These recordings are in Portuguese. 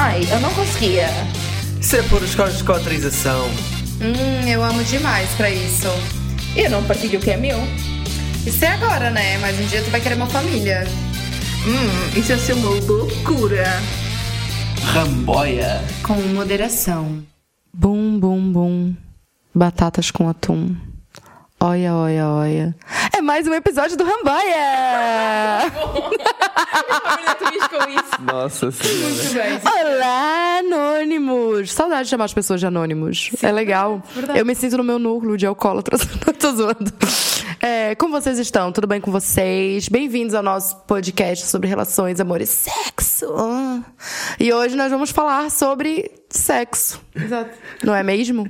Ai, eu não conseguia. Isso é por escolas de autorização. Hum, eu amo demais pra isso. E eu não partilho o que é meu. Isso é agora, né? Mas um dia tu vai querer uma família. Hum, isso ia ser uma loucura. Ramboia. Com moderação. Bum, bum, bum. Batatas com atum. Olha, olha, olha. É mais um episódio do Ramboia! Nossa senhora. Olá, anônimos! Saudade de chamar as pessoas de anônimos. é legal. Eu me sinto no meu núcleo de alcoólatras. Tô zoando. É, como vocês estão? Tudo bem com vocês? Bem-vindos ao nosso podcast sobre relações, amor e sexo. E hoje nós vamos falar sobre sexo. Exato. Não é mesmo?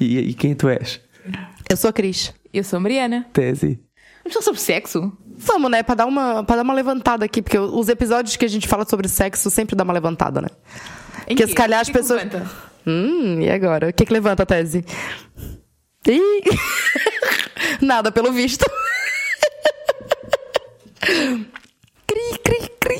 E, e quem tu és? Eu sou a Cris. Eu sou a Mariana. Tese. Vamos falar sobre sexo? Vamos, né? Pra dar, uma, pra dar uma levantada aqui, porque os episódios que a gente fala sobre sexo sempre dá uma levantada, né? Em Porque quê? se calhar as que que pessoas. Hum, e agora? O que, que levanta a tese? Ih! Nada, pelo visto. cri, cri, cri.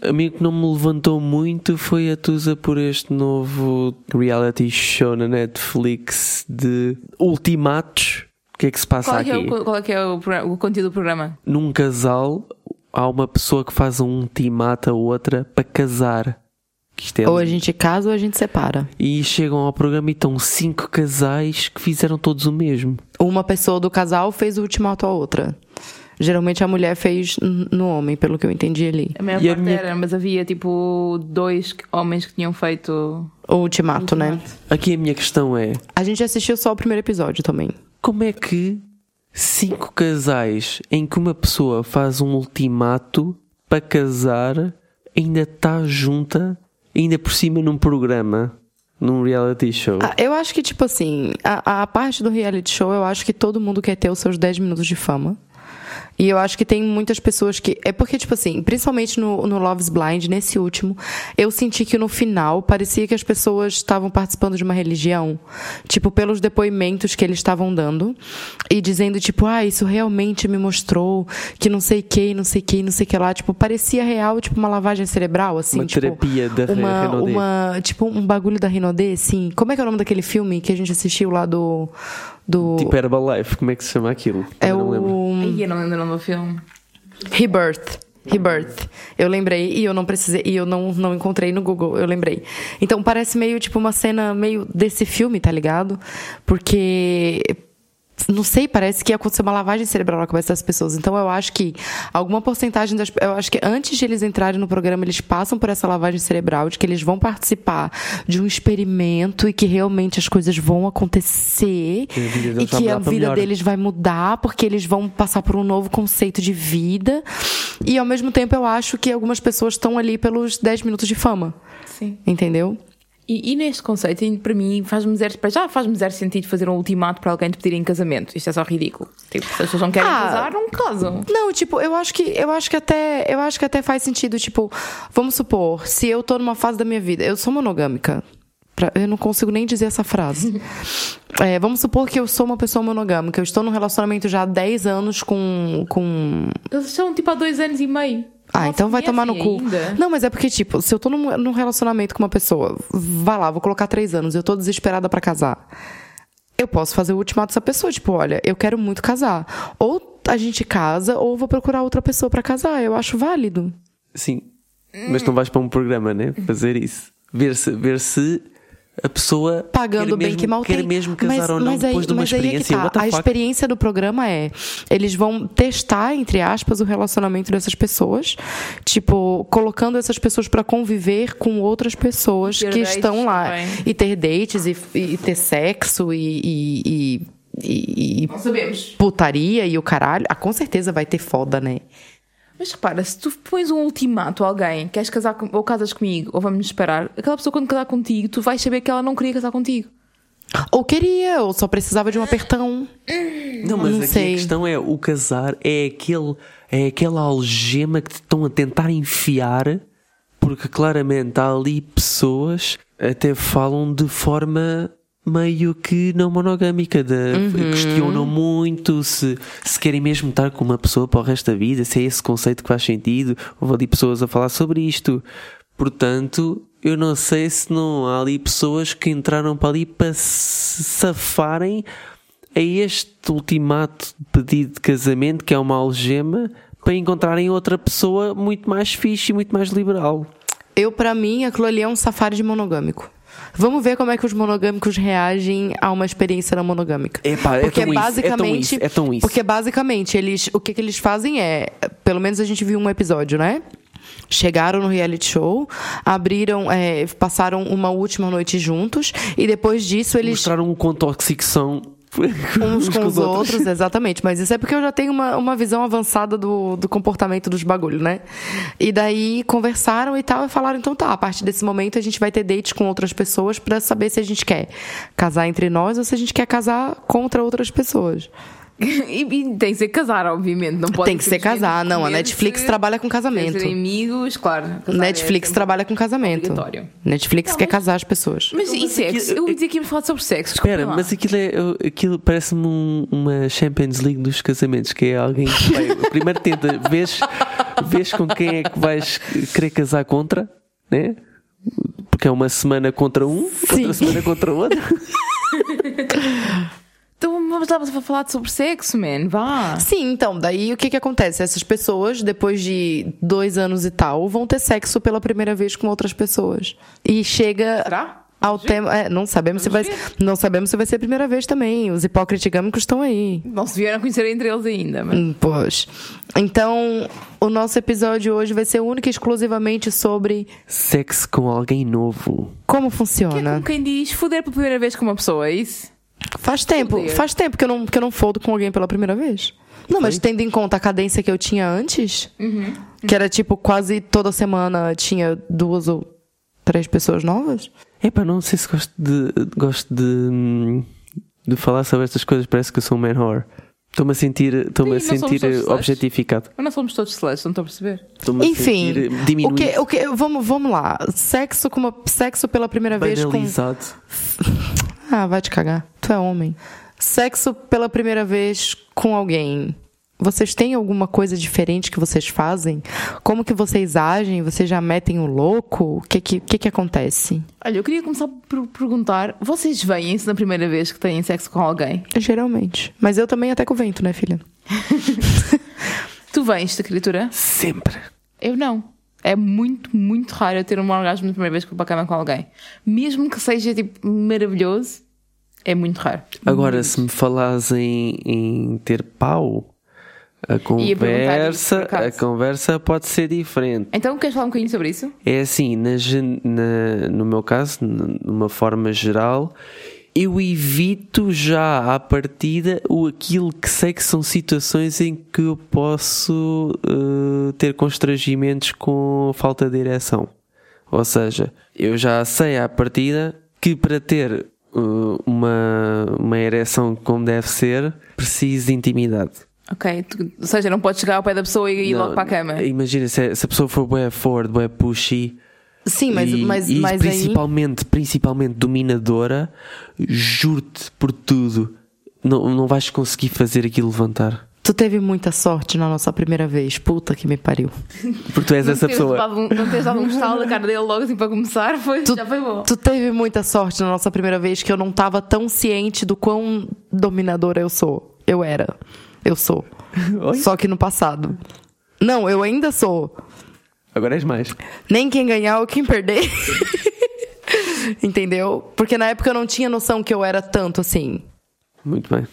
A mim que não me levantou muito foi a Tusa por este novo reality show na Netflix de ultimatos. O que é que se passa Qual é, que aqui? é o, qual é que é o, o conteúdo do programa? Num casal, há uma pessoa que faz um ultimato a outra para casar. É Ou a gente casa ou a gente separa. E chegam ao programa e estão cinco casais que fizeram todos o mesmo. Uma pessoa do casal fez o ultimato à outra. Geralmente a mulher fez no homem, pelo que eu entendi ali. A maior E a parte minha- era, mas havia tipo dois homens que tinham feito. O ultimato, né? ultimato. Aqui a minha questão é: A gente assistiu só o primeiro episódio também. Como é que cinco casais em que uma pessoa faz um ultimato para casar ainda está junta, ainda por cima num programa, num reality show? Ah, eu acho que, tipo assim, a, a parte do reality show, eu acho que todo mundo quer ter os seus 10 minutos de fama. E eu acho que tem muitas pessoas que. É porque, tipo assim, principalmente no, no Love's Blind, nesse último, eu senti que no final parecia que as pessoas estavam participando de uma religião. Tipo, pelos depoimentos que eles estavam dando. E dizendo, tipo, ah, isso realmente me mostrou que não sei o que, não sei o que, não sei o que lá. Tipo, parecia real, tipo, uma lavagem cerebral, assim. Uma tipo, terapia da uma, Renaudet. uma Tipo, um bagulho da Rinodê, assim. Como é que é o nome daquele filme que a gente assistiu lá do. do Tipo Herbalife, como é que se chama aquilo? é Eu não lembro. Ai, eu não lembro o nome do filme. Rebirth. Rebirth. Eu lembrei e eu não precisei, e eu não, não encontrei no Google, eu lembrei. Então parece meio tipo uma cena meio desse filme, tá ligado? Porque não sei, parece que ia acontecer uma lavagem cerebral na cabeça das pessoas. Então eu acho que alguma porcentagem das eu acho que antes de eles entrarem no programa, eles passam por essa lavagem cerebral, de que eles vão participar de um experimento e que realmente as coisas vão acontecer e que a vida deles vai mudar porque eles vão passar por um novo conceito de vida. E ao mesmo tempo eu acho que algumas pessoas estão ali pelos 10 minutos de fama. Sim. Entendeu? E, e neste conceito, para mim, faz-me zero, já faz-me zero sentido fazer um ultimato para alguém te pedir em casamento. Isto é só ridículo. Tipo, se as pessoas não querem Ah. casar, não casam. Não, tipo, eu acho que eu acho que até eu acho que até faz sentido, tipo, vamos supor, se eu tô numa fase da minha vida, eu sou monogâmica. Pra- Eu não consigo nem dizer essa frase. É, vamos supor que eu sou uma pessoa monogâmica. Eu estou num relacionamento já há 10 anos com. com... Eles são tipo há dois anos e meio. Ah, então vai tomar no cu. ainda. Não, mas é porque, tipo, se eu tô num, num relacionamento com uma pessoa, vai lá, vou colocar três anos, eu tô desesperada pra casar. Eu posso fazer o ultimato dessa pessoa, tipo, olha, eu quero muito casar. Ou a gente casa, ou vou procurar outra pessoa pra casar. Eu acho válido. Sim. Mas não vais para um programa, né? Fazer isso. Ver se, ver se a pessoa Pagando quer bem mesmo, que mal quer tem. mesmo casar mas, ou não mas aí, depois de uma mas aí é que experiência. tá. What the A fuck? experiência do programa é, eles vão testar, entre aspas, o relacionamento dessas pessoas, tipo, colocando essas pessoas pra conviver com outras pessoas Ter que estão lá. também. E ter dates, e, e ter sexo, e... e- e- e- e Não sabemos. putaria e o caralho, ah, com certeza vai ter foda, né? Mas repara, se tu pões um ultimato a alguém, queres casar com, ou casas comigo, ou vamos nos esperar, aquela pessoa quando casar contigo, tu vais saber que ela não queria casar contigo. Ou queria, ou só precisava de um apertão. Não, mas Não aqui sei. a questão é: o casar é, aquele, é aquela algema que te estão a tentar enfiar, porque claramente há ali pessoas até falam de forma meio que não monogâmica, de, Uhum. questionam muito se, se querem mesmo estar com uma pessoa para o resto da vida, se é esse conceito que faz sentido. Houve ali pessoas a falar sobre isto. Portanto, eu não sei se não há ali pessoas que entraram para ali para se safarem a este ultimato de pedido de casamento, que é uma algema, para encontrarem outra pessoa muito mais fixe e muito mais liberal. Eu, pra mim, aquilo ali é um safari de monogâmico. Vamos ver como é que os monogâmicos reagem a uma experiência não monogâmica. Epá, é porque isso, é tão basicamente, isso, é tão isso. porque basicamente eles, o que, que eles fazem é, pelo menos a gente viu um episódio, né? Chegaram no reality show, abriram, é, passaram uma última noite juntos e depois disso eles Mostraram o quão tóxicos são uns com os outros. exatamente. Mas isso é porque eu já tenho uma, uma visão avançada do, do comportamento dos bagulhos, né? E daí conversaram e tal, e falaram, então tá, a partir desse momento a gente vai ter dates com outras pessoas pra saber se a gente quer casar entre nós ou se a gente quer casar contra outras pessoas. E, e tem que ser casar, obviamente. Não pode Tem que ser casar, não. A Netflix trabalha com casamento. Ser amigos, claro. Netflix é trabalha com casamento. Netflix quer casar as pessoas. Mas e sexo? Eu ia dizer que íamos falar sobre sexo. Espera, lá. mas aquilo, é, aquilo parece-me um- uma Champions League dos casamentos, que é alguém que vai, primeiro tenta, vês, vês com quem é que vais querer casar contra, né? Porque é uma semana contra um, Sim. outra semana contra outro. Vamos lá para falar sobre sexo, man. Vá. Sim, então, daí o que que acontece? Essas pessoas, depois de dois anos e tal, vão ter sexo pela primeira vez com outras pessoas. E chega Será? ao tema. é, não sabemos se vai não sabemos se vai ser a primeira vez também. Os hipócritigâmicos estão aí. Não se vieram a conhecer entre eles ainda, mas. Hum, Pois. Então, o nosso episódio hoje vai ser único e exclusivamente sobre Sexo com alguém novo. como Que é funciona. como quem diz foder pela primeira vez com uma pessoa, é isso? Faz tempo, Foder. faz tempo que eu não que eu não fodo com alguém pela primeira vez. Não, mas tendo em conta a cadência que eu tinha antes, que era tipo quase toda semana tinha duas ou três pessoas novas. Epá, não sei se gosto de, gosto de, de falar sobre estas coisas, parece que eu sou um man whore. Estou-me a sentir, estou-me a Sim, não somos sentir objetificado. Mas nós somos todos celestes, não estou a perceber. Estou-me a Enfim, sentir o diminuído, que, o que, vamos, vamos lá. Sexo com uma, sexo pela primeira vez com banalizado. Ah, vai te cagar. Tu é homem. Sexo pela primeira vez com alguém. Vocês têm alguma coisa diferente que vocês fazem? Como que vocês agem? Vocês já metem o louco? O que que, que, que acontece? Olha, eu queria começar por perguntar: vocês veem-se na primeira vez que têm sexo com alguém? Geralmente. Mas eu também até com o vento, né, filha? Tu vens-te, criatura? Sempre. Eu não. É muito, muito raro eu ter um orgasmo na primeira vez que vou para a cama com alguém. Mesmo que seja tipo maravilhoso, é muito raro. Agora, se me falas em, em ter pau, a conversa, acaso. a conversa pode ser diferente. Então, queres falar um bocadinho sobre isso? É assim, na na- no meu caso, numa forma geral, eu evito já à partida o aquilo que sei que são situações em que eu posso eh, ter constrangimentos com falta de ereção. Ou seja, eu já sei à partida que para ter eh, uma, uma ereção como deve ser, preciso de intimidade. Ok. Tu- ou seja, não podes chegar ao pé da pessoa e ir Não, logo para a cama. Imagina se, a- se a pessoa for bué forward, bué pushy, Sim, mas, e, mas, e mas aí. principalmente, principalmente dominadora, juro-te por tudo, não, não vais conseguir fazer aquilo levantar. Tu teve muita sorte na nossa primeira vez. Puta que me pariu. Porque tu és Não essa pessoa. um- não teres dado um estalo na cara dele logo assim para começar, foi, Tu- já foi bom. Tu teve muita sorte na nossa primeira vez que eu não tava tão ciente do quão dominadora eu sou. Eu era. Eu sou. Oi? Só que no passado. Não, eu ainda sou. Agora és mais. Nem quem ganhar ou quem perder. Entendeu? Porque na época eu não tinha noção que eu era tanto assim. Muito bem.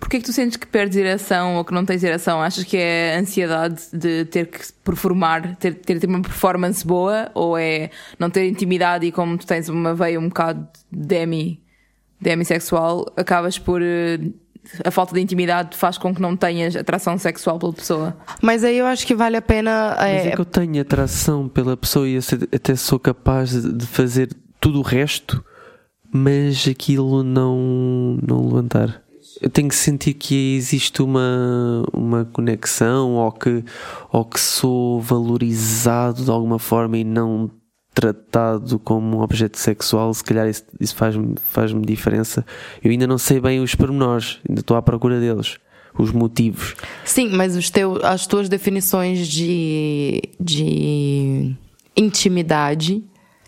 Porquê que tu sentes que perdes ereção ou que não tens ereção? Achas que é a ansiedade de ter que performar, ter, ter, ter uma performance boa? Ou é não ter intimidade e como tu tens uma veia um bocado demi, demissexual, acabas por... eh, A falta de intimidade faz com que não tenhas atração sexual pela pessoa? Mas aí eu acho que vale a pena. Mas é, é que eu tenho atração pela pessoa e até sou capaz de de fazer tudo o resto, mas aquilo não, não levantar. Eu tenho que sentir que existe uma, uma conexão ou que, ou que sou valorizado de alguma forma e não tratado como um objeto sexual, se calhar isso, isso faz-me faz diferença. Eu ainda não sei bem os pormenores, ainda estou à procura deles, os motivos. Sim, mas os teu, as tuas definições de, de intimidade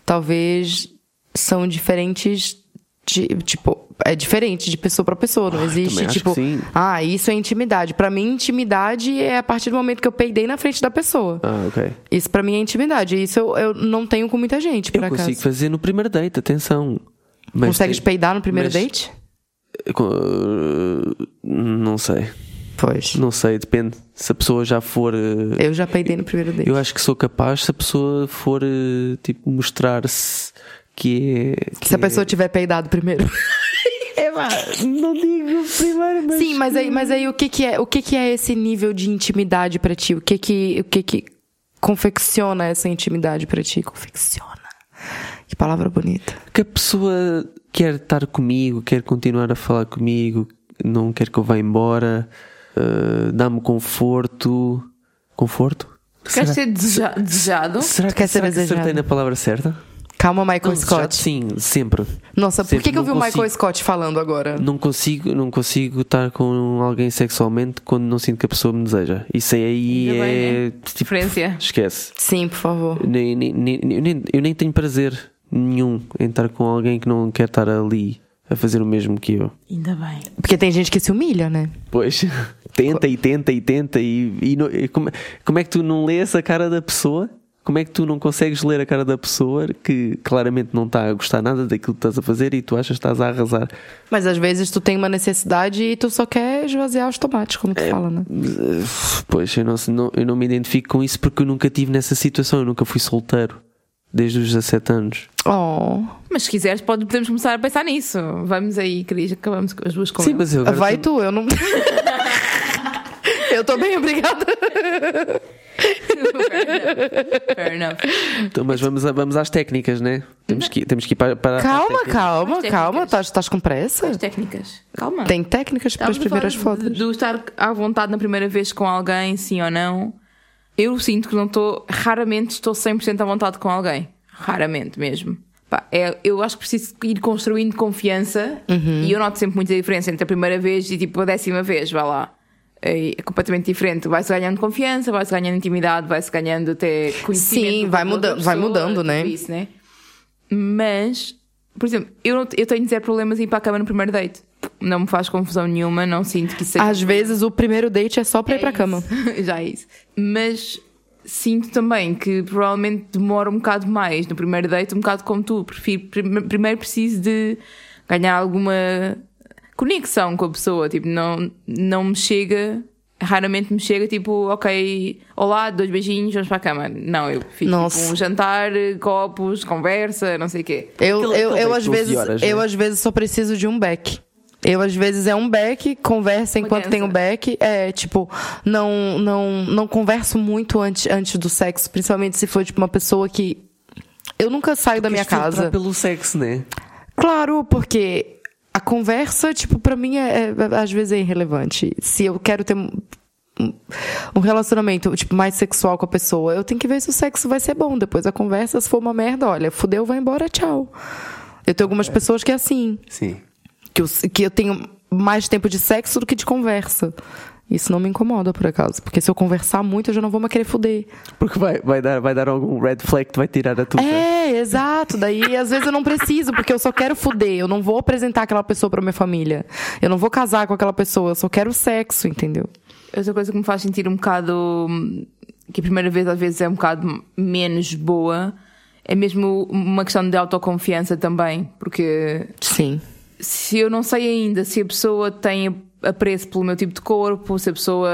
talvez são diferentes de, tipo, é diferente de pessoa para pessoa, não Ah, existe tipo, ah, isso é intimidade. Para mim, intimidade é a partir do momento que eu peidei na frente da pessoa. Ah, ok. Isso para mim é intimidade. Isso eu, eu não tenho com muita gente, por Eu acaso. consigo fazer no primeiro date, atenção. Mas Consegues tem- peidar no primeiro mas- date? com- Não sei. Pois. Não sei, depende. Se a pessoa já for. eh, Eu já peidei no primeiro date. Eu acho que sou capaz se a pessoa for eh, tipo mostrar-se que é. que Se a pessoa tiver peidado primeiro. pá, não digo primeiro, mas. Sim, mas aí, mas aí o que que é, o que que é esse nível de intimidade pra ti? O que que, o que que confecciona essa intimidade pra ti? Confecciona. Que palavra bonita. Que a pessoa quer estar comigo, quer continuar a falar comigo, não quer que eu vá embora, eh, dá-me conforto. Conforto? Queres ser deseja- desejado? Será que, quer ser será que acertei desejado? na palavra certa? Calma, Michael Não, Scott. Sim, sempre. Nossa, por que, que eu vi o Michael consigo. Scott falando agora? Não consigo, não consigo estar com alguém sexualmente quando não sinto que a pessoa me deseja. Isso aí Ainda é. bem, né? tipo, Diferença. esquece. Sim, por favor. Nem, nem, nem- eu, nem, eu nem tenho prazer nenhum em estar com alguém que não quer estar ali a fazer o mesmo que eu. Ainda bem. Porque tem gente que se humilha, né? Pois, tenta e tenta e tenta e, e não- e como, como é que tu não lês a cara da pessoa? Como é que tu não consegues ler a cara da pessoa que claramente não está a gostar nada daquilo que estás a fazer e tu achas que estás a arrasar? Mas às vezes tu tem uma necessidade e tu só quer esvaziar os tomates, como tu fala, né? Pois, eu não, eu não me identifico com isso porque eu nunca tive nessa situação, eu nunca fui solteiro. Desde os 17 anos. Oh. Mas se quiseres, pode- podemos começar a pensar nisso. Vamos aí, Cris, acabamos com as duas com Sim, mas eu Vai tu, eu não. eu tô bem, obrigada. Fair enough. Então, mas vamos, a- vamos às técnicas, né? Temos que, temos que ir para, para Calma, calma, As calma. técnicas. Estás estás com pressa? As técnicas. Calma. Tem técnicas para as Estávamos a primeiras falar fotos. De, de estar à vontade na primeira vez com alguém, sim ou não. Eu sinto que não estou. Raramente estou 100% à vontade com alguém. Raramente mesmo. Pá, é- eu acho que preciso ir construindo confiança Uhum. e eu noto sempre muita diferença entre a primeira vez e tipo a décima vez, vá lá. É é completamente diferente. Vai-se ganhando confiança, vai-se ganhando intimidade, vai-se ganhando até conhecimento. Sim, vai outra mudando- vai pessoa, mudando, né? Isso, né? Mas, por exemplo, eu, eu tenho zero problemas em ir para a cama no primeiro date. Não me faz confusão nenhuma, não sinto que seja Às vezes o primeiro date é só para ir é para a cama. Já é isso. Mas sinto também que provavelmente demora um bocado mais no primeiro date, um bocado como tu. Prefiro, prime- primeiro preciso de ganhar alguma conexão com a pessoa. Tipo, não, não me chega. Raramente me chega tipo, ok, olá, dois beijinhos, vamos para a cama. Não, eu fico Nossa. tipo um jantar, copos, conversa, não sei o quê. Eu, eu, eu às de 12 vezes, horas, eu né? às vezes só preciso de um back. Eu às vezes é um back, conversa enquanto tem o back. É, tipo, não não não converso muito antes, antes do sexo, principalmente se for tipo uma pessoa que eu nunca saio da minha casa. pelo sexo, né? Claro, porque a conversa, tipo, pra mim é, é- às vezes é irrelevante. Se eu quero ter um, relacionamento, tipo, mais sexual com a pessoa, eu tenho que ver se o sexo vai ser bom. Depois a conversa, se for uma merda, olha, fudeu, vai embora, tchau. Eu tenho algumas pessoas que é assim, Sim. que eu, que eu tenho mais tempo de sexo do que de conversa. Isso não me incomoda, por acaso. Porque se eu conversar muito, eu já não vou mais querer fuder. Porque vai, vai, dar, vai dar algum red flag que vai tirar a tua. É, exato. Daí, às vezes, eu não preciso, porque eu só quero fuder. Eu não vou apresentar aquela pessoa pra minha família. Eu não vou casar com aquela pessoa. Eu só quero sexo, entendeu? Outra coisa que me faz sentir um bocado. que a primeira vez às vezes é um bocado menos boa é mesmo uma questão de autoconfiança também. Porque Sim. se eu não sei ainda se a pessoa tem apreço pelo meu tipo de corpo, se a pessoa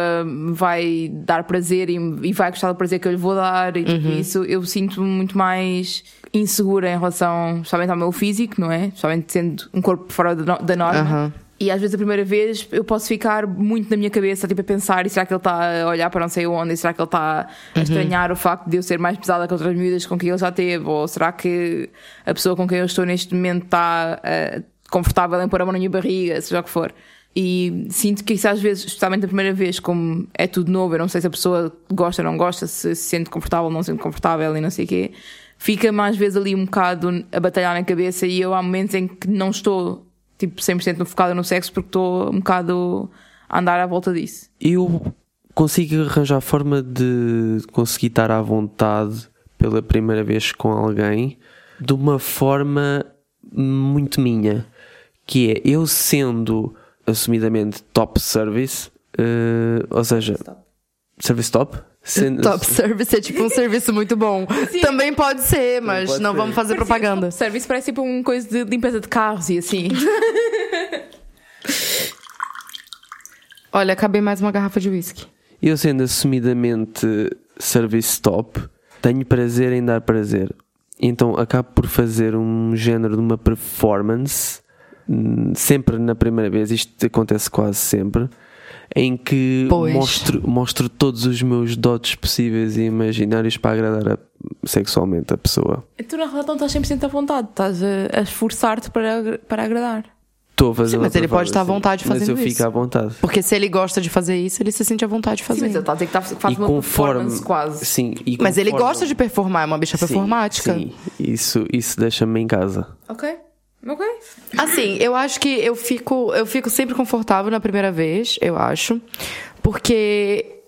vai dar prazer e, e vai gostar do prazer que eu lhe vou dar e tudo isso, eu sinto-me muito mais insegura em relação, especialmente ao meu físico, não é? Especialmente sendo um corpo fora da no- da norma. Aham. E às vezes a primeira vez eu posso ficar muito na minha cabeça, tipo, a pensar, e será que ele está a olhar para não sei onde? E será que ele está a estranhar o facto de eu ser mais pesada que outras miúdas com quem ele já teve? Ou será que a pessoa com quem eu estou neste momento está eh, confortável em pôr a mão na minha barriga, seja o que for? E sinto que isso às vezes, especialmente a primeira vez, como é tudo novo, eu não sei se a pessoa gosta ou não gosta, se se sente confortável ou não se sente confortável e não sei o quê, fica mais vezes ali um bocado a batalhar na cabeça e eu há momentos em que não estou tipo 100% focada no sexo porque estou um bocado a andar à volta disso. Eu consigo arranjar forma de conseguir estar à vontade pela primeira vez com alguém de uma forma muito minha, que é eu sendo assumidamente top service, uh, ou seja, service top. Sendo, top service é tipo um serviço muito bom. Sim. Também pode ser, mas pode não ser. vamos fazer propaganda. Top service parece tipo uma coisa de limpeza de carros e assim. Olha, acabei mais uma garrafa de whisky. Eu sendo assumidamente service top, tenho prazer em dar prazer. Então acabo por fazer um género de uma performance sempre na primeira vez, isto acontece quase sempre, em que mostro, mostro todos os meus dotes possíveis e imaginários para agradar a, sexualmente a pessoa. Tu na realidade não estás 100% à vontade, estás a, a esforçar-te para, para agradar. Estou a fazer Sim, mas ele pode estar à vontade fazendo isso. Mas eu fico à vontade. Porque se ele gosta de fazer isso, ele se sente à vontade de fazer. Sim, mas ele está a dizer que tá, faz e uma conforme, performance quase. Sim, e mas ele gosta de performar, é uma bicha sim, performática. Sim, isso, isso deixa-me em casa. Ok. Ok. Assim, eu acho que eu fico, eu fico sempre confortável na primeira vez, eu acho. Porque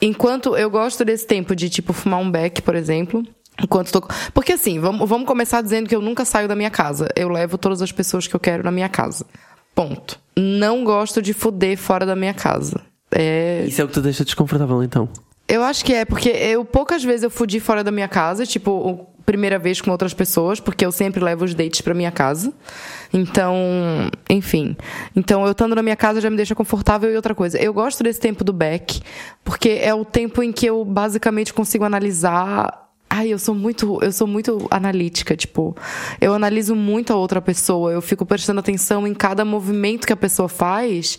enquanto eu gosto desse tempo de, tipo, fumar um beck, por exemplo. Enquanto tô... Porque assim, vamos, vamos começar dizendo que eu nunca saio da minha casa. Eu levo todas as pessoas que eu quero na minha casa. Ponto. Não gosto de fuder fora da minha casa. É... Isso é o que te deixa desconfortável, então? Eu acho que é, porque eu poucas vezes eu fudi fora da minha casa, tipo, primeira vez com outras pessoas, porque eu sempre levo os dates para minha casa. Então, enfim. Então, eu estando na minha casa já me deixa confortável e outra coisa. Eu gosto desse tempo do back, porque é o tempo em que eu basicamente consigo analisar Ai, eu sou muito, eu sou muito analítica, tipo, eu analiso muito a outra pessoa, eu fico prestando atenção em cada movimento que a pessoa faz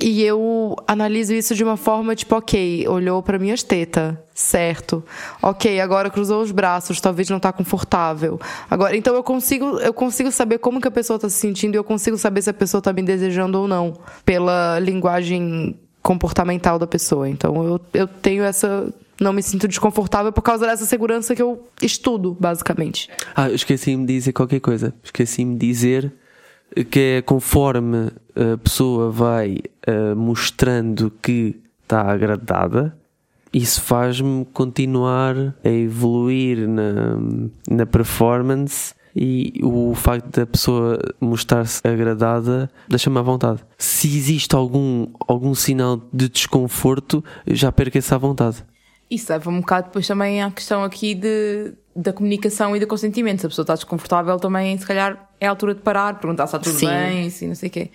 e eu analiso isso de uma forma tipo, ok, olhou para minhas tetas, certo? Ok, agora cruzou os braços, talvez não tá confortável. Agora, então eu consigo, eu consigo saber como que a pessoa tá se sentindo e eu consigo saber se a pessoa tá me desejando ou não pela linguagem comportamental da pessoa. Então eu, eu tenho essa não me sinto desconfortável por causa dessa segurança que eu estudo, basicamente. Ah, esqueci-me de dizer qualquer coisa. Esqueci-me de dizer que é conforme a pessoa vai uh, mostrando que está agradada, isso faz-me continuar a evoluir na, na performance e o facto da pessoa mostrar-se agradada deixa-me à vontade. Se existe algum, algum sinal de desconforto, já perco essa vontade. Isso leva um bocado depois também à questão aqui de, da comunicação e do consentimento. Se a pessoa está desconfortável, também, se calhar, é a altura de parar, perguntar se está tudo Sim. bem, se não sei o quê.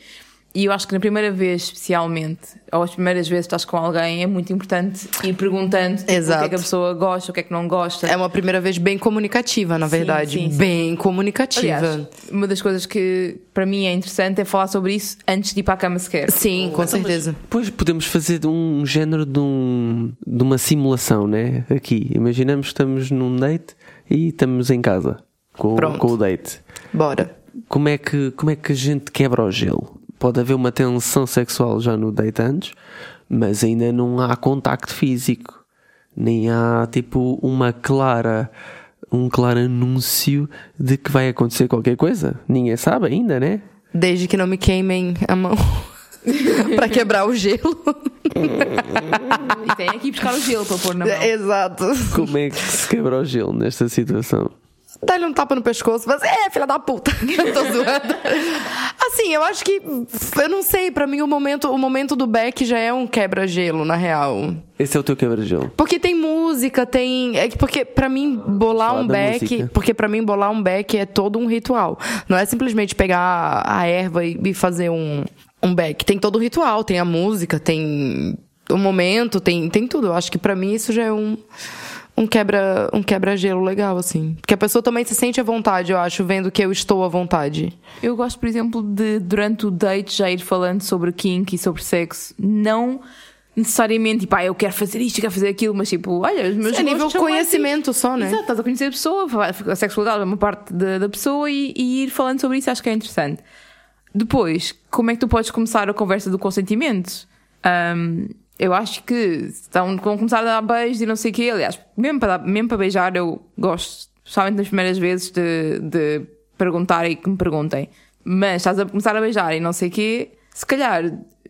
E eu acho que na primeira vez, especialmente, ou as primeiras vezes que estás com alguém, é muito importante ir perguntando tipo, o que é que a pessoa gosta, o que é que não gosta. É uma primeira vez bem comunicativa, na verdade. Sim, sim, bem comunicativa. Aliás, uma das coisas que para mim é interessante é falar sobre isso antes de ir para a cama sequer. Sim, com certeza. Depois podemos fazer um género de, um, de uma simulação, né? Aqui. Imaginamos que estamos num date e estamos em casa com, com o date. Bora. Como é, que, como é que a gente quebra o gelo? Pode haver uma tensão sexual já no date antes, mas ainda não há contacto físico, nem há tipo uma clara um claro anúncio de que vai acontecer qualquer coisa. Ninguém sabe ainda, né? Desde que não me queimem a mão para quebrar o gelo. e tem aqui buscar o gelo para pôr na mão. Exato. Como é que se quebra o gelo nesta situação? Dá-lhe um tapa no pescoço, mas é, filha da puta. Tô zoando. Assim, eu acho que eu não sei, para mim o momento, o momento do Beck já é um quebra-gelo, na real. Esse é o teu quebra-gelo. Porque tem música, tem, é porque para mim bolar um Beck, porque para mim bolar um Beck é todo um ritual. Não é simplesmente pegar a erva e, e fazer um um Beck. Tem todo o ritual, tem a música, tem o momento, tem tem tudo. Eu acho que para mim isso já é um um quebra um quebra-gelo legal, assim. Porque a pessoa também se sente à vontade, eu acho, vendo que eu estou à vontade. Eu gosto, por exemplo, de durante o date já ir falando sobre kink e sobre sexo. Não necessariamente, tipo, ah, eu quero fazer isto, eu quero fazer aquilo, mas tipo, olha, os meus É nível conhecimento mais... só, né? Exato, estás a conhecer a pessoa, a sexualidade é uma parte da, da pessoa e, e ir falando sobre isso acho que é interessante. Depois, como é que tu podes começar a conversa do consentimento? Um, eu acho que estão, vão começar a dar beijos e não sei o quê. Aliás, mesmo para, mesmo para beijar, eu gosto especialmente nas primeiras vezes de, de perguntar e que me perguntem. Mas estás a começar a beijar e não sei o quê, se calhar,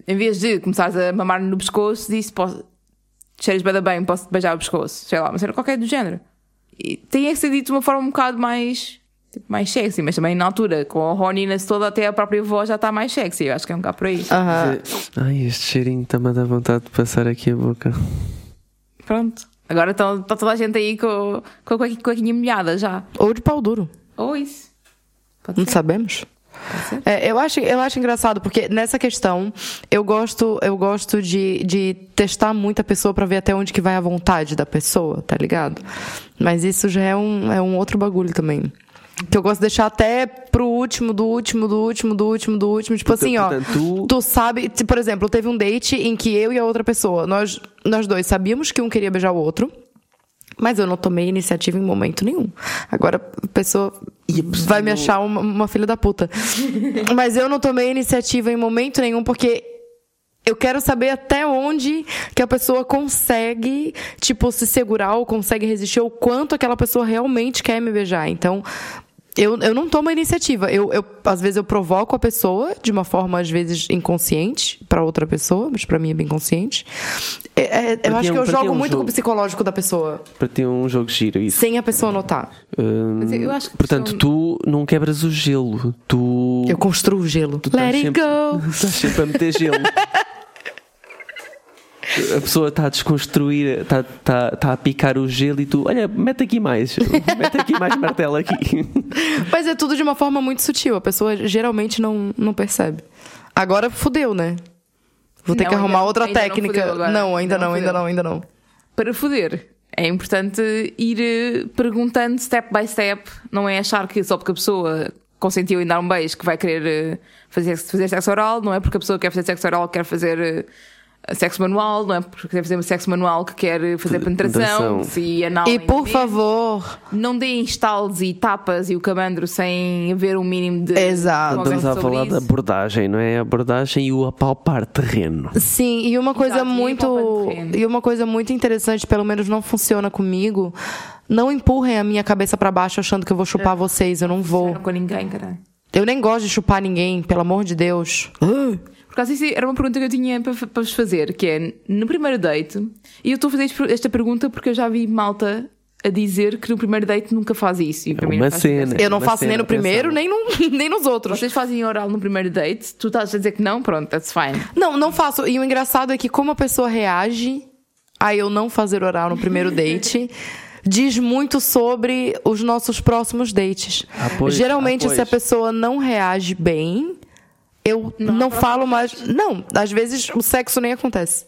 em vez de começares a mamar no pescoço, disse: posso, cheiras bem, bem, posso beijar o pescoço, sei lá, mas era qualquer do género. E tem que ser dito de uma forma um bocado mais. Tipo, mais sexy, mas também na altura, com a horniness toda, até a própria voz já está mais sexy. Eu acho que é um bocado por aí. Aham. Ai, este cheirinho está-me a dar vontade de passar aqui a boca. Pronto. Agora está toda a gente aí com, com a cuequinha- cuequinha molhada já. Ou de pau duro. Ou isso. Pode Não ser. sabemos. É, eu, acho, eu acho engraçado, porque nessa questão eu gosto, eu gosto de, de testar muito a pessoa pra ver até onde que vai a vontade da pessoa, tá ligado? Mas isso já é um, é um outro bagulho também. Que eu gosto de deixar até pro último, do último, do último, do último, do último. Tipo assim, ó. tu- Tu sabe, por exemplo, teve um date em que eu e a outra pessoa, nós, nós dois sabíamos que um queria beijar o outro. Mas eu não tomei iniciativa em momento nenhum. Agora a pessoa, vai me achar uma, uma filha da puta. Mas eu não tomei iniciativa em momento nenhum porque eu quero saber até onde que a pessoa consegue, tipo, se segurar ou consegue resistir, ou quanto aquela pessoa realmente quer me beijar. Então, eu, eu não tomo a iniciativa. Eu, eu, às vezes eu provoco a pessoa de uma forma, às vezes, inconsciente para outra pessoa, mas para mim é bem consciente. É, é, eu acho que um- eu jogo um muito com jogo. o psicológico da pessoa, Para ter um jogo giro, isso. sem a pessoa notar. Hum, Mas eu acho que portanto, são- tu não quebras o gelo. Tu. Eu construo o gelo. tu Let it sempre- go! Estás sempre a meter gelo. A pessoa está a desconstruir, está, está, está a picar o gelo e tu, olha, mete aqui mais, mete aqui mais martelo aqui. Mas é tudo de uma forma muito sutil. A pessoa geralmente não, não percebe. Agora fudeu, né? Vou ter Não, que arrumar ainda- outra ainda não técnica. agora. Não, ainda Não não, ainda não, ainda não. Para foder, é importante ir eh, perguntando step by step. Não é achar que só porque a pessoa consentiu em dar um beijo que vai querer eh, fazer, fazer sexo oral. Não é porque a pessoa quer fazer sexo oral que quer fazer eh, sexo manual. Não é porque quer fazer sexo manual que quer fazer penetração. Penetração. Se anal E por favor, Não deem estalos e tapas e o camandro sem haver um mínimo de. Exato. Estamos a falar da isso. abordagem, não é? A abordagem e o apalpar terreno. sim, e uma coisa Exato, e muito terreno. e uma coisa muito interessante, pelo menos não funciona comigo. Não empurrem a minha cabeça pra baixo achando que eu vou chupar vocês, eu não vou. Não com ninguém, caralho. Eu nem gosto de chupar ninguém, pelo amor de Deus. Ah. Por causa disso, era uma pergunta que eu tinha para, para vos fazer, que é no primeiro date, e eu estou a fazer esta pergunta porque eu já vi malta a dizer que no primeiro date nunca faz isso. E para mim uma cena. sentido. Eu não Uma faço nem cena, no primeiro, nem, no, nem nos outros. Vocês fazem oral no primeiro date, tu estás a dizer que não, pronto, that's fine. Não, não faço. E o engraçado é que como a pessoa reage a eu não fazer oral no primeiro date, diz muito sobre os nossos próximos dates. Ah, pois, Geralmente, ah, se a pessoa não reage bem, eu não, falo mais. Não, às vezes o sexo nem acontece.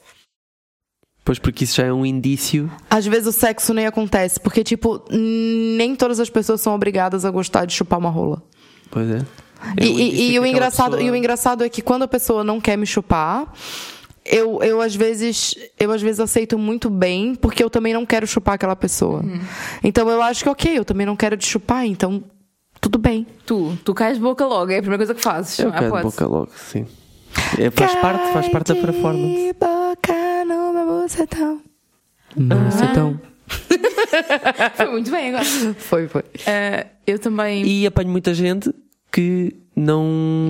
Pois porque isso já é um indício. Às vezes o sexo nem acontece, porque, tipo, nem todas as pessoas são obrigadas a gostar de chupar uma rola. Pois é. É E, um e- e que o engraçado, pessoa- e o engraçado é que quando a pessoa não quer me chupar, eu, eu às vezes eu às vezes aceito muito bem, porque eu também não quero chupar aquela pessoa. Uhum. Então eu acho que ok, eu também não quero te chupar, então tudo bem. Tu, tu cais de boca logo, é a primeira coisa que fazes. Eu há quero de boca logo, sim. É, faz parte, faz parte da Cai performance. de boca no meu bucetão. Bucetão. Foi muito bem agora. Foi, foi. Ah, eu também. E apanho muita gente que não,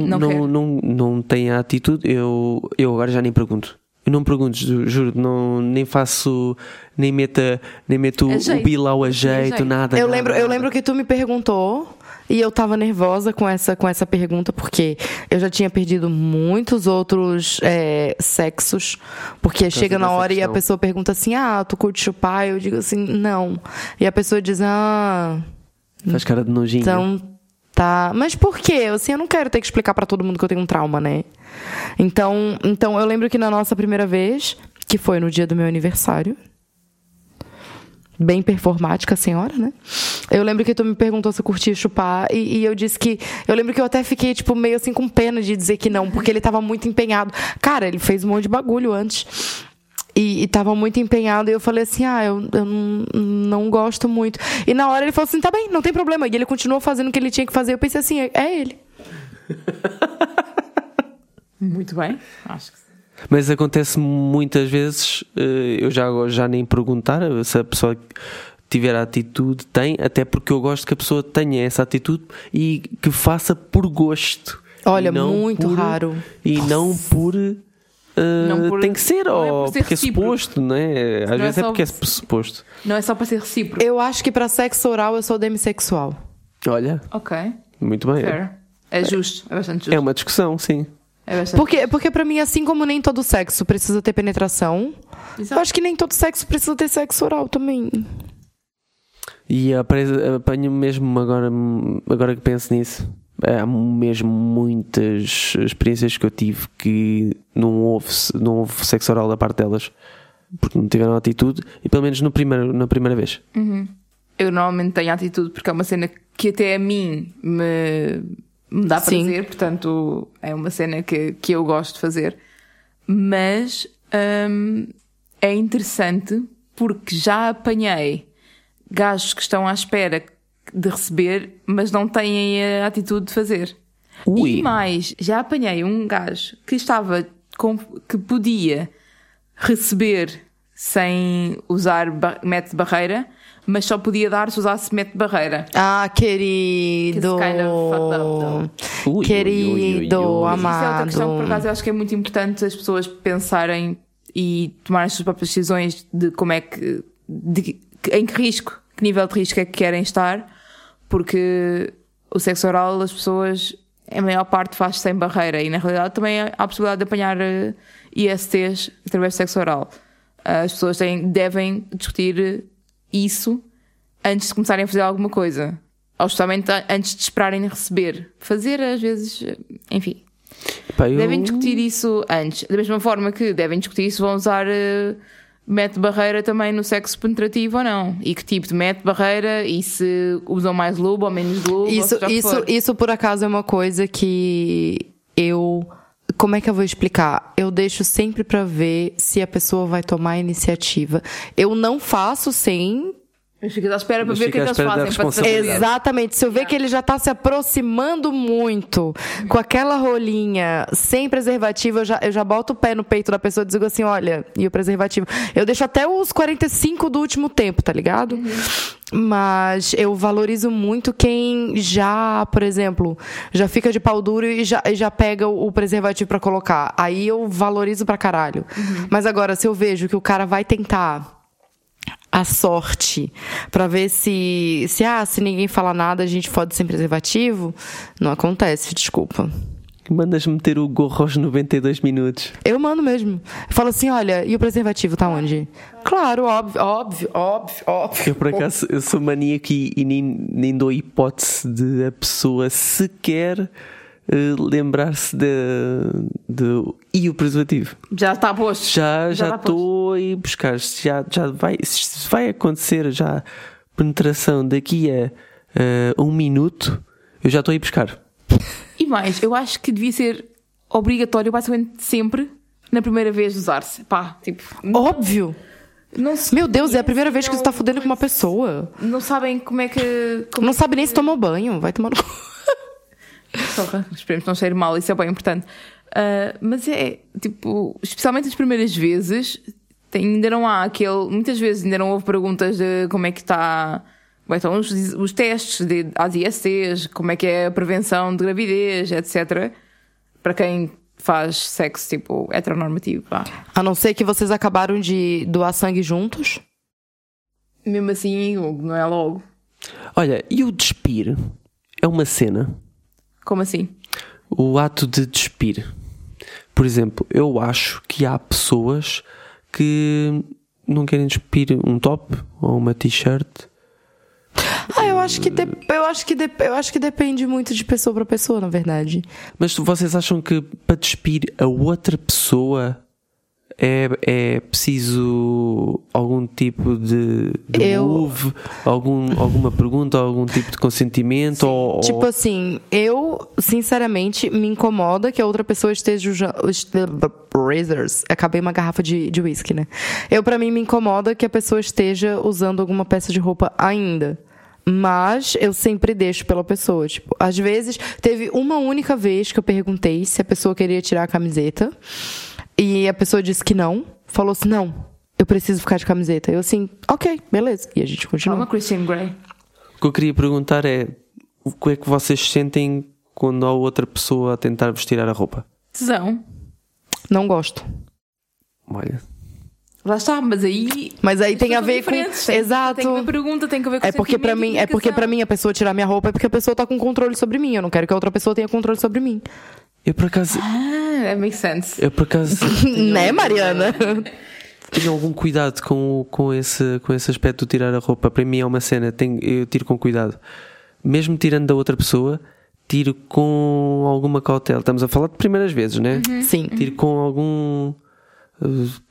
Não não, não, não, tem a atitude. Eu, eu agora já nem pergunto. Eu não pergunto, ju- juro, não, nem faço, nem meto, nem meto o bilau a jeito, nada. Eu nada, lembro, eu nada. lembro que tu me perguntou e eu tava nervosa com essa, com essa pergunta, porque eu já tinha perdido muitos outros é, sexos. Porque chega na hora e a questão. pessoa pergunta assim: Ah, tu curte chupar? Eu digo assim: Não. E a pessoa diz: Ah, Faz cara de nojinho. então tá. Mas por quê? Assim, eu não quero ter que explicar pra todo mundo que eu tenho um trauma, né? Então, então eu lembro que na nossa primeira vez, que foi no dia do meu aniversário, bem performática a senhora, né? Eu lembro que tu me perguntou se eu curtia chupar e, e eu disse que. Eu lembro que eu até fiquei, tipo, meio assim com pena de dizer que não, porque ele tava muito empenhado. Cara, ele fez um monte de bagulho antes. E, e tava muito empenhado, e eu falei assim: ah, eu, eu não, não gosto muito. E na hora ele falou assim: tá bem, não tem problema. E ele continuou fazendo o que ele tinha que fazer. Eu pensei assim: é, é ele. Muito bem, acho que sim. Mas acontece muitas vezes, eh, eu já, já nem perguntar se a pessoa tiver a atitude, tem, até porque eu gosto que a pessoa tenha essa atitude e que faça por gosto. Olha, não muito por- raro. E não por. uh, Não por- tem que ser, não é ou por ser porque é recíproco. suposto, né? Às Não é vezes é, só- porque é suposto. Não é só para ser recíproco. Eu acho que pra sexo oral eu sou demissexual. Olha, Ok, muito bem. fair. É justo, é bastante justo. É uma discussão, sim. É bastante Porque, porque pra mim, assim como nem todo sexo precisa ter penetração, Exato. eu acho que nem todo sexo precisa ter sexo oral também. E apanho mesmo agora, agora que penso nisso. Há mesmo muitas experiências que eu tive que não houve, não houve sexo oral da parte delas porque não tiveram atitude e pelo menos no primeiro, na primeira vez. Eu normalmente tenho atitude porque é uma cena que até a mim me, me dá Sim. prazer, portanto é uma cena que, que eu gosto de fazer. Mas hum, é interessante porque já apanhei gajos que estão à espera de receber, mas não têm a atitude de fazer. Ui. E mais, já apanhei um gajo que estava com, que podia receber sem usar ba- método de barreira, mas só podia dar se usasse método de barreira. Ah, querido. Kind of up, Ui, ui, ui, querido, ui, ui. Isso é outra amado. questão que, por acaso, eu acho que é muito importante as pessoas pensarem e tomarem as suas próprias decisões de como é que. de- em que risco, que nível de risco é que querem estar, porque o sexo oral, as pessoas, a maior parte faz sem barreira e, na realidade, também há a possibilidade de apanhar eh, ISTs através do sexo oral. Ah, As pessoas têm, devem discutir isso antes de começarem a fazer alguma coisa. Ou justamente antes de esperarem receber. Fazer, às vezes, eh, enfim. Pá, eu- Devem discutir isso antes. Da mesma forma que devem discutir se vão usar eh, método barreira também no sexo penetrativo ou não. E que tipo de método barreira e se usam mais lube ou menos lube. ou Isso, isso, for. isso, por acaso, é uma coisa que eu. Como é que eu vou explicar? Eu deixo sempre pra ver se a pessoa vai tomar a iniciativa. Eu não faço sem. Mas ficas à espera para ver o que é eles fazem para. Exatamente. Se eu ver que ele já tá se aproximando muito com aquela rolinha sem preservativo, eu já, eu já boto o pé no peito da pessoa e digo assim: olha, e o preservativo? Eu deixo até os 45 do último tempo, tá ligado? Mas eu valorizo muito quem já, por exemplo, já fica de pau duro e já, já pega o, o preservativo pra colocar. Aí eu valorizo pra caralho. Mas agora, se eu vejo que o cara vai tentar a sorte pra ver se se ah, se ninguém falar nada a gente fode sem preservativo? Não acontece desculpa. Mandas meter o gorro aos 92 minutos. eu mando mesmo. Eu falo assim olha e o preservativo tá onde? Claro óbvio óbvio óbvio óbvio. Eu, por acaso, eu sou maníaco e, e nem, nem dou hipótese de a pessoa sequer eh, lembrar-se de, de. E o preservativo? Já está posto. Já já está posto. estou a ir buscar. Se Já, já vai, se vai acontecer já penetração daqui a eh, um minuto, eu já estou a ir buscar. E mais, eu acho que devia ser obrigatório basicamente sempre na primeira vez usar-se. Pá, tipo. óbvio Não se meu Deus é a primeira vez que você tá não- fudendo com uma pessoa Não sabem como é que. Como não sabe nem se tomou banho vai tomar no cu. Porra, esperemos não cheire mal, isso é bem importante. Ah, mas é, tipo, especialmente as primeiras vezes, tem- ainda não há aquele. Muitas vezes ainda não houve perguntas de como é que está. Como é que estão os, os testes de, às ISTs, como é que é a prevenção de gravidez, etc. Para quem faz sexo, tipo, heteronormativo. Pá. a não ser que vocês acabaram de doar sangue juntos Mesmo assim, não é logo. Olha, e o despir? É uma cena. Como assim? O ato de despir. Por exemplo, eu acho que há pessoas que não querem despir um top ou uma t-shirt. Ah, eu acho que de- eu acho que de- eu acho que depende muito de pessoa para pessoa, na verdade. Mas vocês acham que para despir a outra pessoa é, é preciso algum tipo de, de Eu- move, algum, alguma pergunta, algum tipo de consentimento? ou, Tipo ou- assim, eu sinceramente me incomoda que a outra pessoa esteja usando razors. Acabei uma garrafa de de whisky, né? Eu para mim me incomoda que a pessoa esteja usando alguma peça de roupa ainda. Mas eu sempre deixo pela pessoa. Tipo, às vezes, teve uma única vez que eu perguntei se a pessoa queria tirar a camiseta. E a pessoa disse que não. Falou assim: não, eu preciso ficar de camiseta. Eu assim, ok, beleza. E a gente continua. Calma, Christian Grey. O que eu queria perguntar é o que é que vocês sentem quando há outra pessoa a tentar vos tirar a roupa? Tesão. Não gosto. Olha, Lá está, mas aí. Mas aí tem a ver com. Tem- Exato. Tem que ver pergunta, tem que ver com É porque e mim, é porque para mim a pessoa tirar minha roupa é porque a pessoa tá com controle sobre mim. Eu não quero que a outra pessoa tenha controle sobre mim. eu por acaso, Ah, that makes sense. eu por acaso né, Mariana? tenho algum cuidado com, com, esse, com esse aspecto de tirar a roupa. Para mim é uma cena, tenho, eu tiro com cuidado. Mesmo tirando da outra pessoa, tiro com alguma cautela. Estamos a falar de primeiras vezes, né? Sim. Tiro com algum.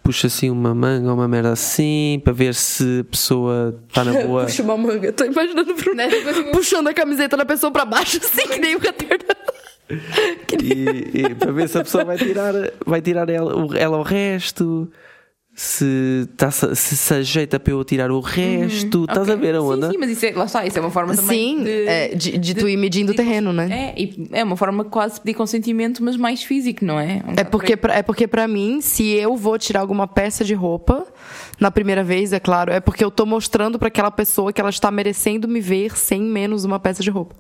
Puxa assim uma manga ou uma merda assim para ver se a pessoa está na boa. Puxa uma manga. Tô imaginando o Bruno puxando a camiseta da pessoa pra baixo, assim, que nem o Caternal. e, e para ver se a pessoa vai tirar, vai tirar ela, o- ela o resto, se, tá, se se ajeita para eu tirar o resto. Estás a ok. ver a onda? Sim, sim, mas isso é, lá está, isso é uma forma também Sim, de, é, de, de tu ir medindo o terreno, né? É, é uma forma quase de pedir consentimento, mas mais físico, não é? Um É porque, pra- é porque pra mim, se eu vou tirar alguma peça de roupa, na primeira vez, é claro, é porque eu tô mostrando pra aquela pessoa que ela está merecendo me ver sem menos uma peça de roupa.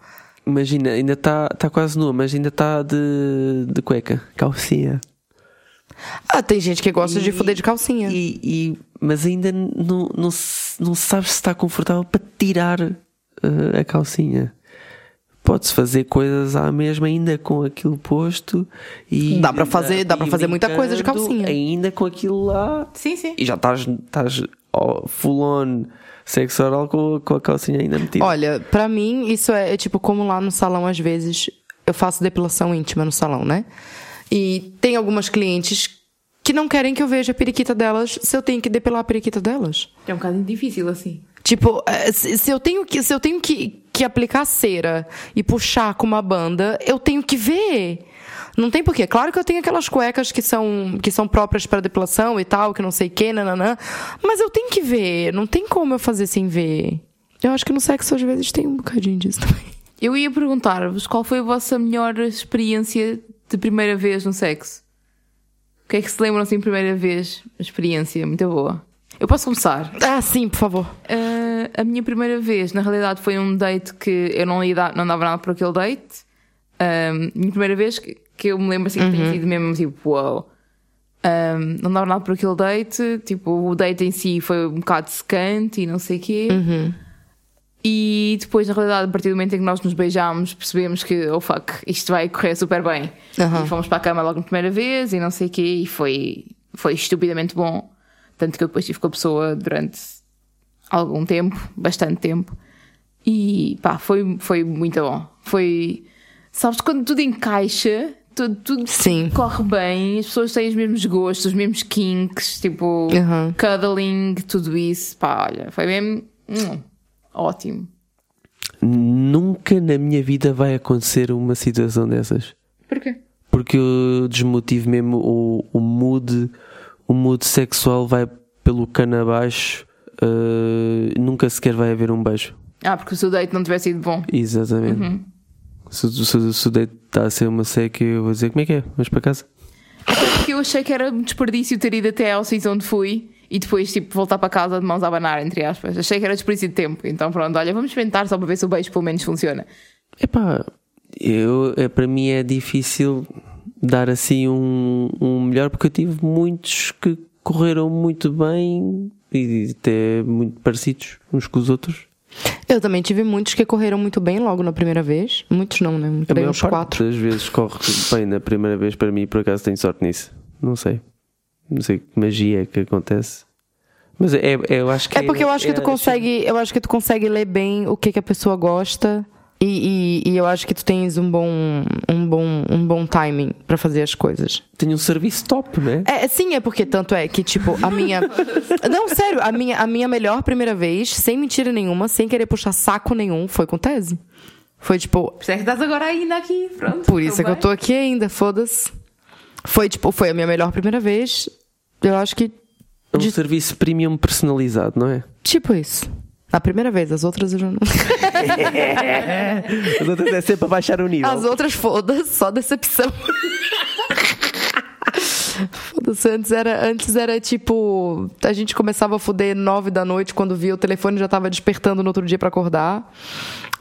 Imagina, ainda está tá quase nua, mas ainda está de, de cueca, calcinha. Ah, tem gente que gosta de foder de calcinha. E, e- mas ainda não, não, se- não sabes se está confortável para tirar eh, a calcinha. Pode-se fazer coisas à mesma ainda com aquilo posto e Dá pra fazer- dá pra e fazer muita coisa de calcinha. Ainda com aquilo lá Sim, sim. e já estás, estás oh, full on sexo oral com, com a calcinha ainda metida. Olha, pra mim, isso é, é tipo como lá no salão, às vezes, eu faço depilação íntima no salão, né? E tem algumas clientes que não querem que eu veja a periquita delas se eu tenho que depilar a periquita delas. É um bocado difícil assim. Tipo, eh, se, se eu tenho que, se eu tenho que, que aplicar cera e puxar com uma banda, eu tenho que ver. Não tem porquê. Claro que eu tenho aquelas cuecas que são, que são próprias para depilação e tal, que não sei o que, nananã. Mas eu tenho que ver. Não tem como eu fazer sem ver. Eu acho que no sexo às vezes tem um bocadinho disso também. Eu ia perguntar-vos qual foi a vossa melhor experiência de primeira vez no sexo? O que é que se lembram assim, primeira vez? Experiência muito boa. Eu posso começar? Ah, sim, por favor. Uh, a minha primeira vez, na realidade, foi um date que eu não, ia dar, não dava nada por aquele date. Um, minha primeira vez que, que eu me lembro assim que tenha sido mesmo tipo, uau. Um, não dava nada por aquele date. Tipo, o date em si foi um bocado secante e não sei o quê. E depois, na realidade, a partir do momento em que nós nos beijámos, percebemos que, oh fuck, isto vai correr super bem. Aham. E fomos para a cama logo na primeira vez e não sei o quê, e foi, foi estupidamente bom. Tanto que eu depois estive com a pessoa durante algum tempo, bastante tempo. E pá, foi, foi muito bom. Foi, sabes, quando tudo encaixa, tudo, tudo Sim. corre bem, as pessoas têm os mesmos gostos, os mesmos kinks, tipo, Aham. cuddling, tudo isso. Pá, olha, foi mesmo hum, ótimo. Nunca na minha vida vai acontecer uma situação dessas. Porquê? Porque eu desmotivo mesmo o, o mood, o mood sexual vai pelo cano abaixo. uh, nunca sequer vai haver um beijo. Ah, porque o seu date não tivesse sido bom. Exatamente. Se, se, se o date está a ser uma seca, eu vou dizer como é que é? Vamos para casa. Porque eu achei que era um desperdício ter ido até ao sítio onde fui e depois, tipo, voltar para casa de mãos a abanar, entre aspas. Achei que era desperdício de tempo. Então, pronto, olha, vamos experimentar só para ver se o beijo pelo menos funciona. Epá, eu, é, para mim é difícil dar assim um, um melhor porque eu tive muitos que correram muito bem e até muito parecidos uns com os outros. Eu também tive muitos que correram muito bem logo na primeira vez. Muitos não, né? A Creio maior uns parte quatro. das vezes corre bem na primeira vez para mim, por acaso tenho sorte nisso. Não sei. Não sei que magia é que acontece. Mas é, é- eu acho que É porque eu acho que tu é- consegue, eu acho que tu consegue ler bem o que, que a pessoa gosta e, e, e eu acho que tu tens um bom, um bom, um bom timing pra fazer as coisas. Tenho um serviço top, né? É, sim, é porque tanto é que tipo a minha, não sério, a minha, a minha melhor primeira vez, sem mentira nenhuma, sem querer puxar saco nenhum, foi com tese. Foi tipo, é que estás agora ainda aqui, pronto. por isso é que eu tô aqui ainda, foda-se. Foi tipo, foi a minha melhor primeira vez. Eu acho que É um de- serviço premium personalizado, não é? tipo isso. A primeira vez, as outras eu já não. As outras é sempre a baixar o nível. As outras, foda-se, só decepção. Foda-se, antes era, antes era tipo. A gente começava a fuder nove da noite quando via o telefone já tava despertando no outro dia pra acordar.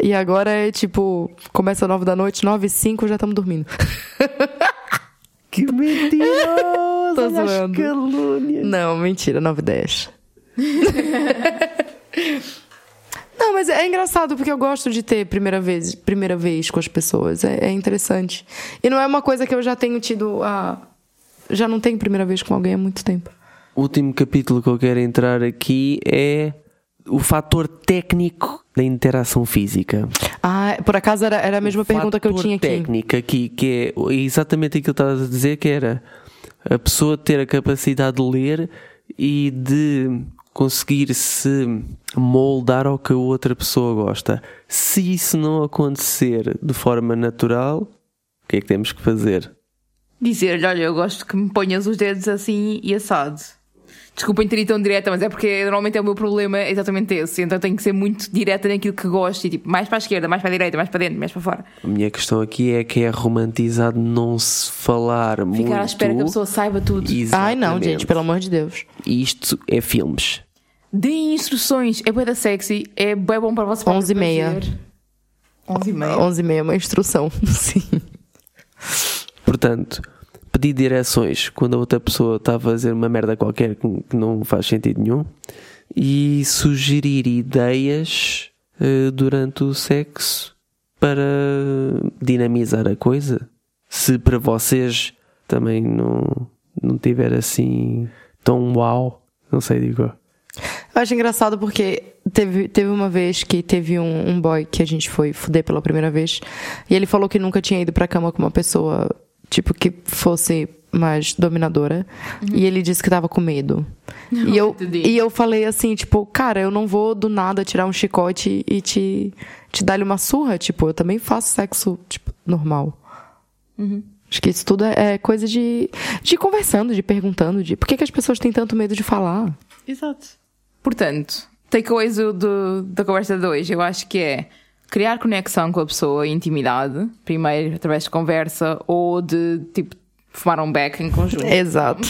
E agora é tipo. Começa nove da noite, nove e cinco já estamos dormindo. Que mentiroso! Tô zoando. calúnias. Não, mentira, 9 e 10. Não, mas é engraçado porque eu gosto de ter primeira vez, primeira vez com as pessoas. É, é interessante. E não é uma coisa que eu já tenho tido a. Já não tenho primeira vez com alguém há muito tempo. O último capítulo que eu quero entrar aqui é o fator técnico da interação física. Ah, por acaso era, era a mesma pergunta que eu tinha aqui. técnico aqui, que é exatamente aquilo que estavas a dizer, que era a pessoa ter a capacidade de ler e de conseguir se moldar ao que a outra pessoa gosta. Se isso não acontecer de forma natural, o que é que temos que fazer? Dizer-lhe, olha, eu gosto que me ponhas os dedos assim e assado. Desculpem ter ido tão direta, mas é porque normalmente é o meu problema é exatamente esse. Então tenho que ser muito direta naquilo que gosto e tipo, mais para a esquerda, mais para a direita, mais para dentro, mais para fora. A minha questão aqui é que é romantizado não se falar muito. Ficar à espera que a pessoa saiba tudo. Ai não, Exatamente. gente, pelo amor de Deus. Isto é filmes. Deem instruções, é bué da sexy, é bué bom para você. 11 e meia. 11 e meia. 11 e meia é uma instrução. Sim. Portanto, pedir direções quando a outra pessoa está a fazer uma merda qualquer que não faz sentido nenhum e sugerir ideias eh, durante o sexo para dinamizar a coisa. Se para vocês também não, não tiver assim tão uau, não sei, digo. Eu acho engraçado porque teve, teve uma vez que teve um, um boy que a gente foi fuder pela primeira vez e ele falou que nunca tinha ido pra cama com uma pessoa, tipo, que fosse mais dominadora. E ele disse que tava com medo. e, eu, e eu falei assim, tipo, cara, eu não vou do nada tirar um chicote e te, te dar-lhe uma surra. Tipo, eu também faço sexo, tipo, normal. Acho que isso tudo é, é coisa de, de conversando, de perguntando, de por que, que as pessoas têm tanto medo de falar. Exato. Portanto, takeaways do, do, da conversa de hoje, eu acho que é criar conexão com a pessoa, intimidade, primeiro através de conversa ou de tipo fumar um beck em conjunto. Exato.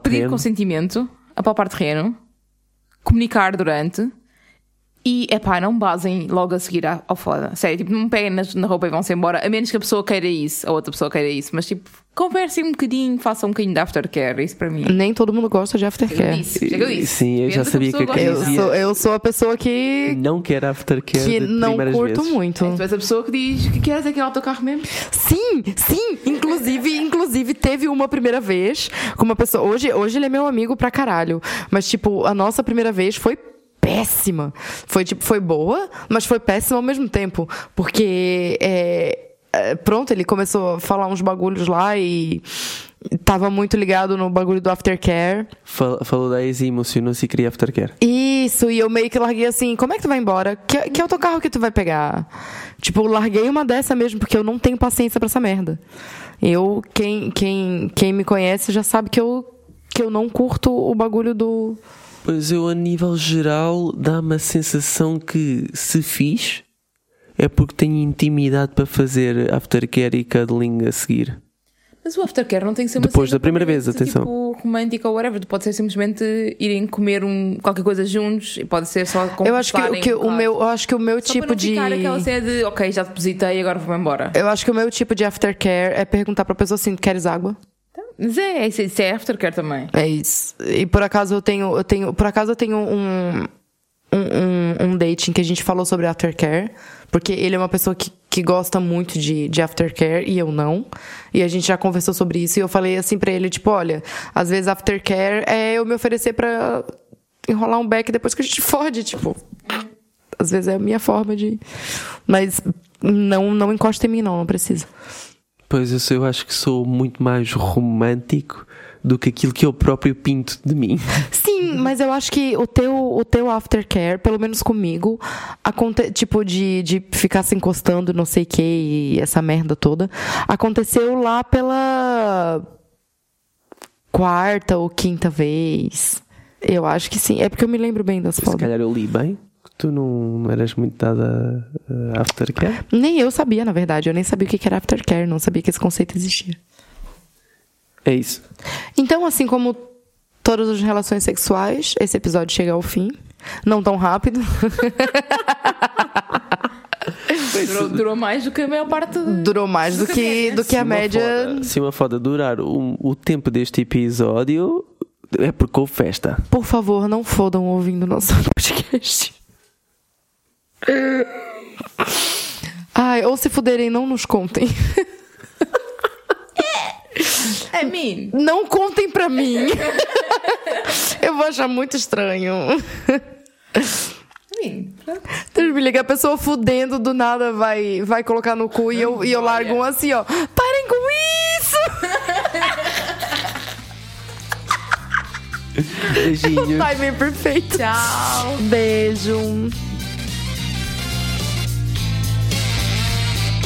Pedir terreno. consentimento, apalpar terreno, comunicar durante e, epá, não basem logo a seguir ao foda. Sério, tipo, não me peguem nas- na roupa e vão-se embora, a menos que a pessoa queira isso, a outra pessoa queira isso. Mas, tipo, conversem um bocadinho, façam um bocadinho de aftercare, isso para mim. Nem todo mundo gosta de Eu aftercare. disse, chega eu disse. Sim, eu já sabia que a Eu gosta. Cris ia- sou, eu sou a pessoa que, Não quer aftercare que não curto vezes. muito. Tu és a pessoa que diz que queres aquele autocarro mesmo? Sim, sim. Inclusive, inclusive, teve uma primeira vez com uma pessoa. Hoje, hoje ele é meu amigo pra caralho. Mas, tipo, a nossa primeira vez foi péssima. Foi, tipo, foi boa, mas foi péssima ao mesmo tempo. Porque, é, é, pronto, ele começou a falar uns bagulhos lá e tava muito ligado no bagulho do aftercare. Fal- Falou da ex e emocionou-se e queria aftercare. Isso, e eu meio que larguei assim, como é que tu vai embora? Que, que autocarro que tu vai pegar? Tipo, eu larguei uma dessa mesmo, porque eu não tenho paciência pra essa merda. Eu, quem, quem, quem me conhece já sabe que eu, que eu não curto o bagulho do. Pois eu, a nível geral, dá-me a sensação que se fiz é porque tenho intimidade para fazer aftercare e cuddling a seguir. Mas o aftercare não tem que ser uma Depois cena da primeira vez, atenção. Tipo, romântica ou whatever. Pode ser simplesmente irem comer um, qualquer coisa juntos e pode ser só Eu acho que, o que o meu, eu acho que o meu Só para tipo não de. ficar aquela cena de ok, já depositei, agora vou embora. Eu acho que o meu tipo de aftercare é perguntar pra pessoa assim, queres água? Mas é, isso, isso é aftercare também. É isso. E por acaso eu tenho, eu tenho, por acaso eu tenho um, um, um, dating que a gente falou sobre aftercare, porque ele é uma pessoa que, que gosta muito de, de aftercare e eu não. E a gente já conversou sobre isso e eu falei assim pra ele, tipo, olha, às vezes aftercare é eu me oferecer pra enrolar um back depois que a gente fode, tipo. Às vezes é a minha forma de. Mas não, não encosta em mim, não, não precisa. Pois eu, sou- eu acho que sou muito mais romântico do que aquilo que eu próprio pinto de mim. Sim, mas eu acho que o teu, o teu aftercare, pelo menos comigo, aconte, tipo, de, de ficar se encostando, não sei o que, e essa merda toda, aconteceu lá pela quarta ou quinta vez. Eu acho que sim. É porque eu me lembro bem das Se fotos. calhar eu li bem. Tu não, não eras muito dada a aftercare? Nem eu sabia, na verdade. Eu nem sabia o que era aftercare, não sabia que esse conceito existia. É isso. Então, assim como todas as relações sexuais, esse episódio chega ao fim. Não tão rápido. Durou, durou mais do que a maior parte do... Durou mais do que, do que a Se uma média. foda- se uma foda durar o, o tempo deste episódio, é porque houve festa. Por favor, não fodam ouvindo nosso podcast. Ai, ou se fuderem, não nos contem. I mean, Não contem pra mim. Eu vou achar muito estranho. Deus me liga, a pessoa fudendo do nada vai, vai colocar no cu e eu, e eu largo um assim, ó. Parem com isso! Beijinhos. Timing perfeito. tchau. Beijo.